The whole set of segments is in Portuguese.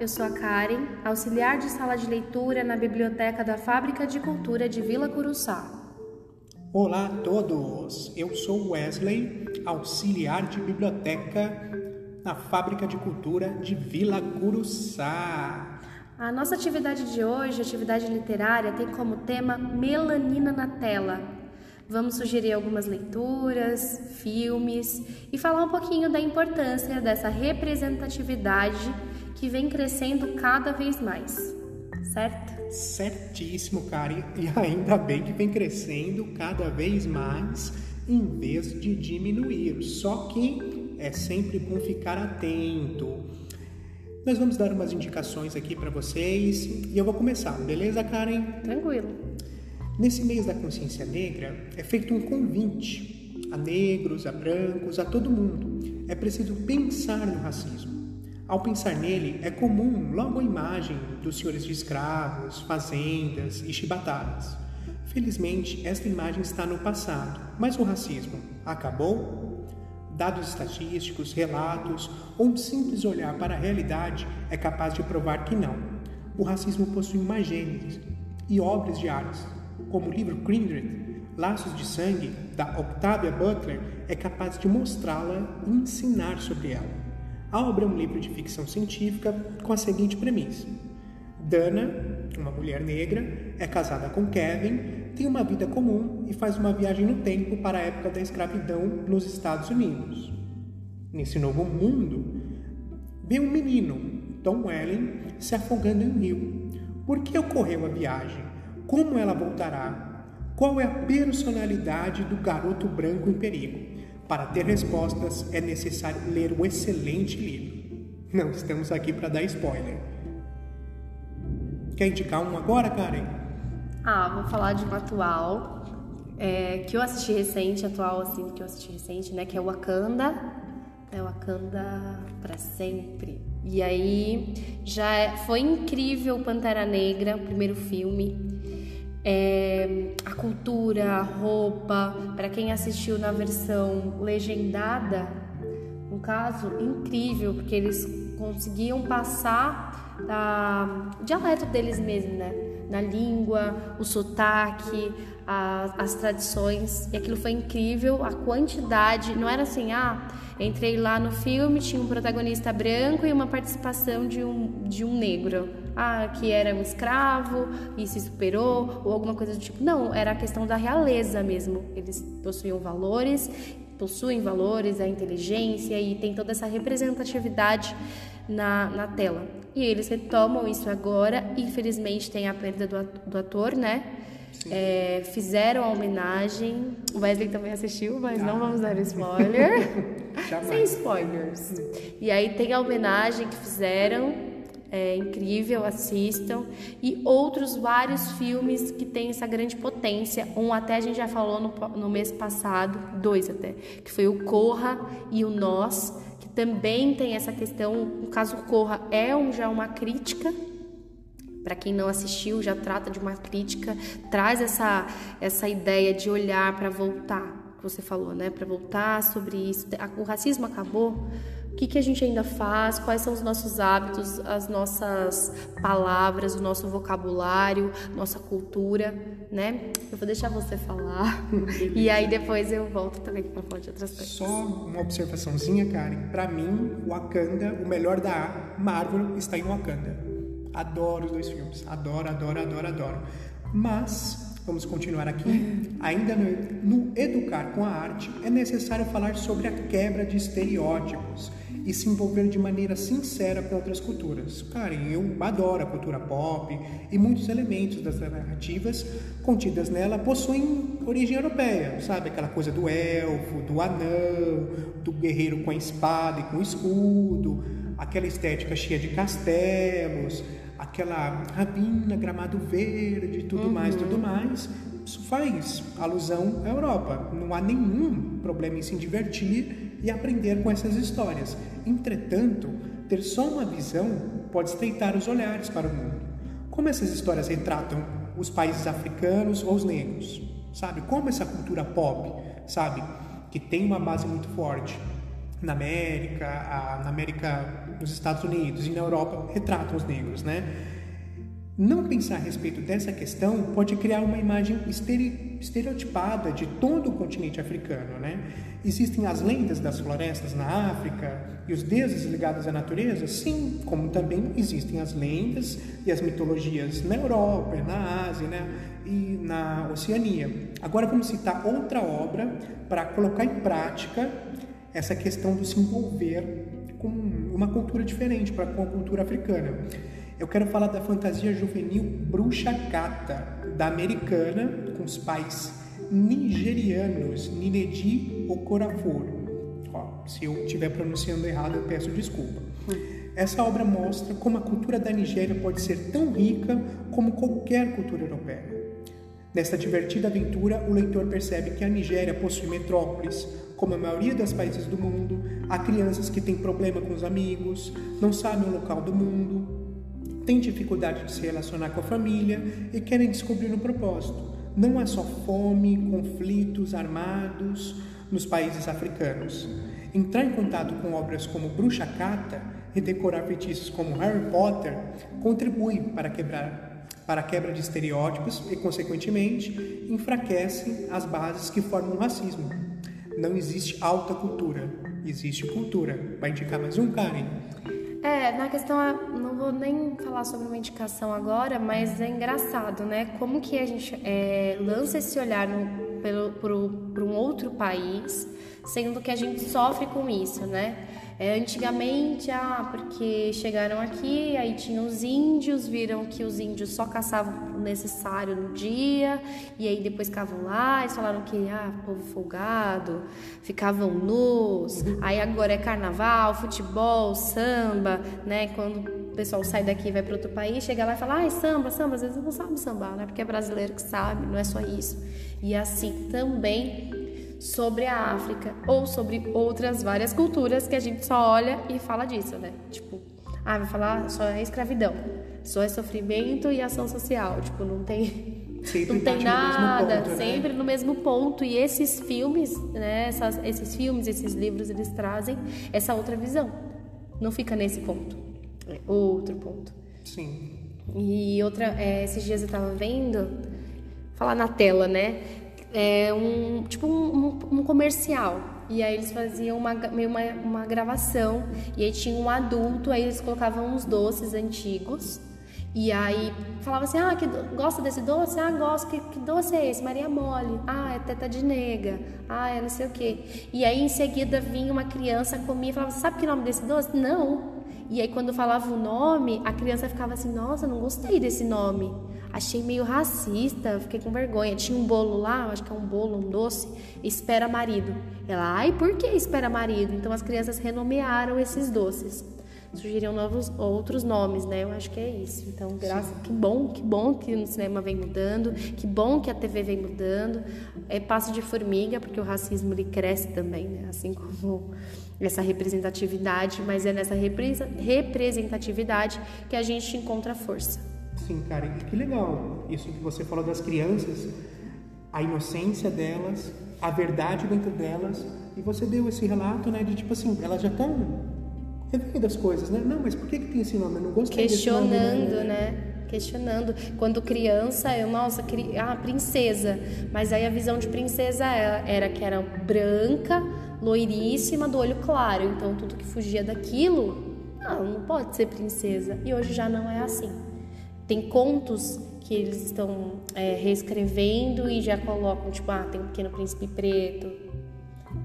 eu sou a Karen, auxiliar de sala de leitura na biblioteca da Fábrica de Cultura de Vila Curuçá. Olá a todos, eu sou Wesley, auxiliar de biblioteca na Fábrica de Cultura de Vila Curuçá. A nossa atividade de hoje, atividade literária, tem como tema Melanina na Tela. Vamos sugerir algumas leituras, filmes e falar um pouquinho da importância dessa representatividade que vem crescendo cada vez mais, certo? Certíssimo, Karen. E ainda bem que vem crescendo cada vez mais em vez de diminuir. Só que é sempre bom ficar atento. Nós vamos dar umas indicações aqui para vocês e eu vou começar, beleza, Karen? Tranquilo. Nesse mês da consciência negra, é feito um convite a negros, a brancos, a todo mundo. É preciso pensar no racismo. Ao pensar nele, é comum logo a imagem dos senhores de escravos, fazendas e chibatadas. Felizmente, esta imagem está no passado, mas o racismo acabou? Dados estatísticos, relatos ou um simples olhar para a realidade é capaz de provar que não. O racismo possui uma gênese e obras de arte como o livro Kindred, Laços de Sangue, da Octavia Butler, é capaz de mostrá-la e ensinar sobre ela. A obra é um livro de ficção científica com a seguinte premissa: Dana, uma mulher negra, é casada com Kevin, tem uma vida comum e faz uma viagem no tempo para a época da escravidão nos Estados Unidos. Nesse novo mundo, vê um menino, Tom Welling, se afogando em um rio. Por que ocorreu a viagem? Como ela voltará? Qual é a personalidade do garoto branco em perigo? Para ter respostas é necessário ler um excelente livro. Não estamos aqui para dar spoiler. Quer indicar um agora, Karen? Ah, vou falar de um atual é, que eu assisti recente, atual assim que eu assisti recente, né? Que é Wakanda. É Wakanda para sempre. E aí já é, foi incrível Pantera Negra, o primeiro filme é, a cultura, a roupa. Para quem assistiu na versão legendada, um caso incrível, porque eles conseguiam passar a, o dialeto deles mesmo, né? Na língua, o sotaque, a, as tradições. E aquilo foi incrível, a quantidade. Não era assim, ah, entrei lá no filme, tinha um protagonista branco e uma participação de um, de um negro ah, que era um escravo e se superou, ou alguma coisa do tipo. Não, era a questão da realeza mesmo. Eles possuíam valores, possuem valores, a inteligência e tem toda essa representatividade na, na tela. E eles retomam isso agora, infelizmente tem a perda do, ator, né? É, fizeram a homenagem. O Wesley também assistiu, mas ah. não vamos dar spoiler. Sem spoilers. E aí tem a homenagem que fizeram é incrível, assistam. E outros vários filmes que têm essa grande potência. Um até a gente já falou no, no mês passado, dois até, que foi o Corra e o Nós, também tem essa questão. No caso, o Corra é um, já uma crítica. Para quem não assistiu, já trata de uma crítica, traz essa, essa ideia de olhar para voltar, que você falou, né? Para voltar sobre isso. O racismo acabou, o que, que a gente ainda faz, quais são os nossos hábitos, as nossas palavras, o nosso vocabulário, nossa cultura, né? Eu vou deixar você falar e aí depois eu volto também para falar de outras coisas. Só uma observaçãozinha, Karen. Para mim, Wakanda, o melhor da Marvel está em Wakanda. Adoro os dois filmes, adoro, adoro, adoro, adoro. Mas Vamos continuar aqui. Ainda no, no, Educar com a Arte, é necessário falar sobre a quebra de estereótipos e se envolver de maneira sincera com outras culturas. Karen, eu adoro a cultura pop e muitos elementos das narrativas contidas nela possuem origem europeia, sabe? Aquela coisa do elfo, do anão, do guerreiro com a espada e com o escudo, aquela estética cheia de castelos, aquela ravina, gramado verde, tudo uhum. mais, tudo mais. Isso faz alusão à Europa. Não há nenhum problema em se divertir e aprender com essas histórias. Entretanto, ter só uma visão pode estreitar os olhares para o mundo. Como essas histórias retratam os países africanos ou os negros? Sabe? Como essa cultura pop, sabe? Que tem uma base muito forte na América, na América nos Estados Unidos e na Europa retratam os negros, né? Não pensar a respeito dessa questão pode criar uma imagem estereotipada de todo o continente africano, né? Existem as lendas das florestas na África e os deuses ligados à natureza? Sim, como também existem as lendas e as mitologias na Europa, na Ásia né? e na Oceania. Agora vamos citar outra obra para colocar em prática essa questão do se envolver com uma cultura diferente, para com a cultura africana. Eu quero falar da fantasia juvenil Bruxa Cata, da americana, com os pais nigerianos, Ninedi Okorafor. Ó, se eu estiver pronunciando errado, eu peço desculpa. Essa obra mostra como a cultura da Nigéria pode ser tão rica como qualquer cultura europeia. Nesta divertida aventura, o leitor percebe que a Nigéria possui metrópoles, como a maioria dos países do mundo, há crianças que têm problema com os amigos, não sabem o local do mundo, têm dificuldade de se relacionar com a família e querem descobrir um propósito. Não há só fome, conflitos armados nos países africanos. Entrar em contato com obras como Bruxa Cata e decorar feitiços como Harry Potter contribui para quebrar para a quebra de estereótipos e, consequentemente, enfraquece as bases que formam o racismo. Não existe alta cultura, existe cultura. Vai indicar mais um, Karen? É, na questão, não vou nem falar sobre uma indicação agora, mas é engraçado, né? Como que a gente é, lança esse olhar para um outro país, sendo que a gente sofre com isso, né? É, antigamente, ah, porque chegaram aqui, aí tinham os índios, viram que os índios só caçavam o necessário no dia, e aí depois ficavam lá, eles falaram que, ah, povo folgado, ficavam nus, aí agora é carnaval, futebol, samba, né? Quando o pessoal sai daqui vai para outro país, chega lá e fala, ai, samba, samba, às vezes não sabe sambar, né? Porque é brasileiro que sabe, não é só isso. E assim também sobre a África ou sobre outras várias culturas que a gente só olha e fala disso, né? Tipo, ah, vai falar só é escravidão, só é sofrimento e ação social, tipo, não tem sempre não tem nada, no ponto, né? sempre né? no mesmo ponto. E esses filmes, né, essas, esses filmes, esses livros, eles trazem essa outra visão. Não fica nesse ponto, é outro ponto. Sim. E outra, é, esses dias eu tava vendo, falar na tela, né? É, um tipo um, um, comercial. E aí eles faziam uma, uma, uma gravação e aí tinha um adulto, aí eles colocavam uns doces antigos. E aí falava assim: Ah, que gosta desse doce? Ah, gosto. Que, que doce é esse? Maria Mole. Ah, é teta de nega. Ah, é não sei o quê. E aí em seguida vinha uma criança, comia e falava: Sabe que nome desse doce? Não. E aí quando falava o nome, a criança ficava assim: Nossa, não gostei desse nome. Achei meio racista, fiquei com vergonha. Tinha um bolo lá, acho que é um bolo, um doce, espera marido. Ela, ai, por que espera marido? Então as crianças renomearam esses doces. Surgiriam novos outros nomes, né? Eu acho que é isso. Então, graças, que bom, que bom que o cinema vem mudando, que bom que a TV vem mudando. É passo de formiga, porque o racismo ele cresce também, né? Assim como essa representatividade, mas é nessa representatividade que a gente encontra força. Sim, cara, que legal isso que você falou das crianças, a inocência delas, a verdade dentro delas, e você deu esse relato, né, de tipo assim, elas já estão revendo as coisas, né? Não, mas por que, que tem esse nome? Eu não gostei Questionando, desse nome, né? né? Questionando. Quando criança, eu, nossa, ah, princesa. Mas aí a visão de princesa era que era branca, loiríssima, do olho claro. Então tudo que fugia daquilo, não pode ser princesa. E hoje já não é assim. Tem contos que eles estão é, reescrevendo e já colocam, tipo, ah, tem um pequeno príncipe preto.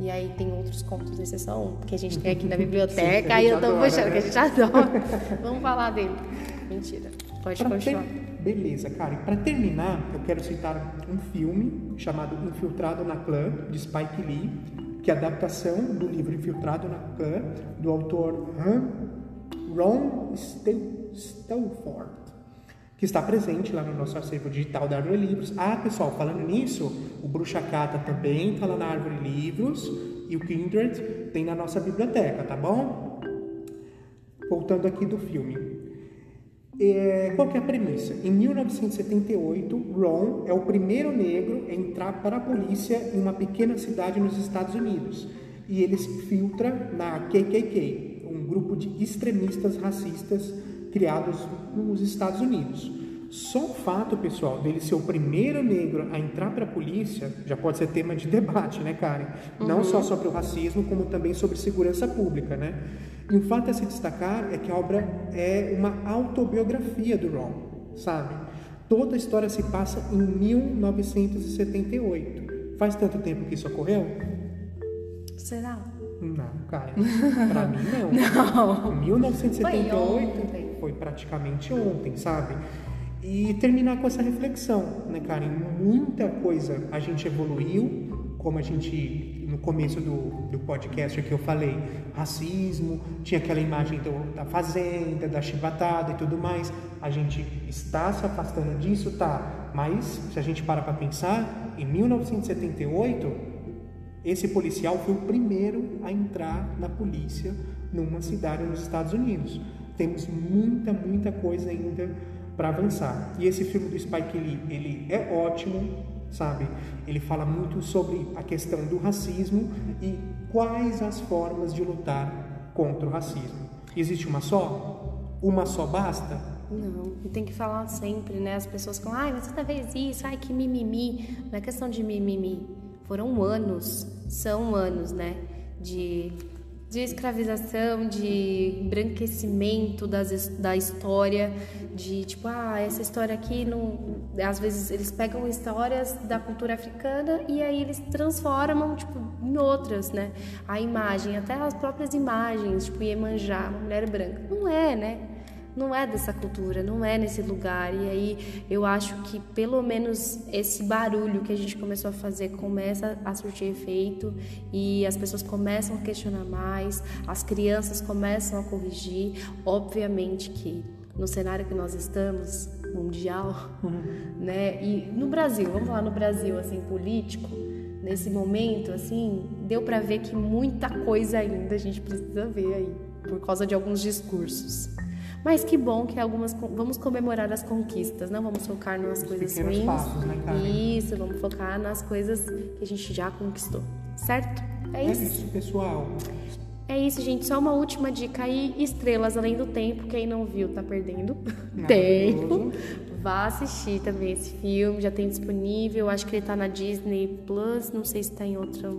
E aí tem outros contos, esse é só um, que a gente tem aqui na biblioteca, aí eu tô adora, puxando, né? que a gente adora. Vamos falar dele. Mentira. Pode pra continuar. Ter... Beleza, cara. E para terminar, eu quero citar um filme chamado Infiltrado na Clã, de Spike Lee, que é a adaptação do livro Infiltrado na Clã, do autor Ron Stelford que está presente lá no nosso acervo digital da Árvore Livros. Ah, pessoal, falando nisso, o Bruxa Cata também está lá na Árvore Livros e o Kindred tem na nossa biblioteca, tá bom? Voltando aqui do filme. É, qual é a premissa? Em 1978, Ron é o primeiro negro a entrar para a polícia em uma pequena cidade nos Estados Unidos e ele se filtra na KKK, um grupo de extremistas racistas criados nos Estados Unidos. Só o fato, pessoal, dele ser o primeiro negro a entrar para a polícia já pode ser tema de debate, né, Karen? Uhum. Não só sobre o racismo, como também sobre segurança pública, né? E um fato a se destacar é que a obra é uma autobiografia do Ron, sabe? Toda a história se passa em 1978. Faz tanto tempo que isso ocorreu? Será? Não, cara. Pra mim, não. Não. 1978 foi, foi praticamente ontem, sabe? E terminar com essa reflexão, né, Karen? Muita coisa a gente evoluiu, como a gente, no começo do, do podcast que eu falei, racismo, tinha aquela imagem do, da fazenda, da chibatada e tudo mais. A gente está se afastando disso, tá? Mas, se a gente para para pensar, em 1978, esse policial foi o primeiro a entrar na polícia numa cidade nos Estados Unidos. Temos muita, muita coisa ainda para avançar. E esse filme do Spike Lee, ele é ótimo, sabe? Ele fala muito sobre a questão do racismo e quais as formas de lutar contra o racismo. Existe uma só? Uma só basta? Não, tem que falar sempre, né? As pessoas falam, ai, mas você fez isso, ai, que mimimi. Não é questão de mimimi. Foram anos, são anos, né? De de escravização, de embranquecimento das, da história, de tipo, ah, essa história aqui não. Às vezes eles pegam histórias da cultura africana e aí eles transformam, tipo, em outras, né? A imagem, até as próprias imagens, tipo, Iemanjá, uma mulher branca. Não é, né? Não é dessa cultura, não é nesse lugar. E aí eu acho que pelo menos esse barulho que a gente começou a fazer começa a surtir efeito e as pessoas começam a questionar mais, as crianças começam a corrigir. Obviamente que no cenário que nós estamos, mundial, uhum. né? E no Brasil, vamos falar no Brasil assim, político, nesse momento assim, deu para ver que muita coisa ainda a gente precisa ver aí por causa de alguns discursos. Mas que bom que algumas vamos comemorar as conquistas, não vamos focar nas coisas ruins. Passos, né, Isso, vamos focar nas coisas que a gente já conquistou, certo? É isso. É isso, pessoal. É isso, gente. Só uma última dica aí: estrelas além do tempo. Quem não viu tá perdendo tempo. Vá assistir também esse filme, já tem disponível. Acho que ele tá na Disney Plus, não sei se tá em outra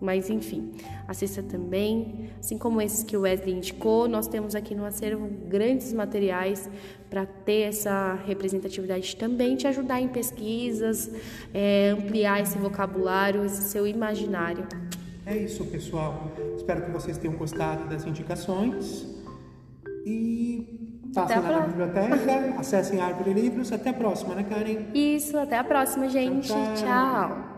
mas enfim, assista também. Assim como esses que o Wesley indicou, nós temos aqui no acervo grandes materiais para ter essa representatividade também, te ajudar em pesquisas, é, ampliar esse vocabulário, esse seu imaginário. É isso, pessoal. Espero que vocês tenham gostado das indicações. E passem lá na biblioteca, acessem a Árvore Livros. Até a próxima, né, Karen? Isso, até a próxima, gente. tchau. tchau. tchau.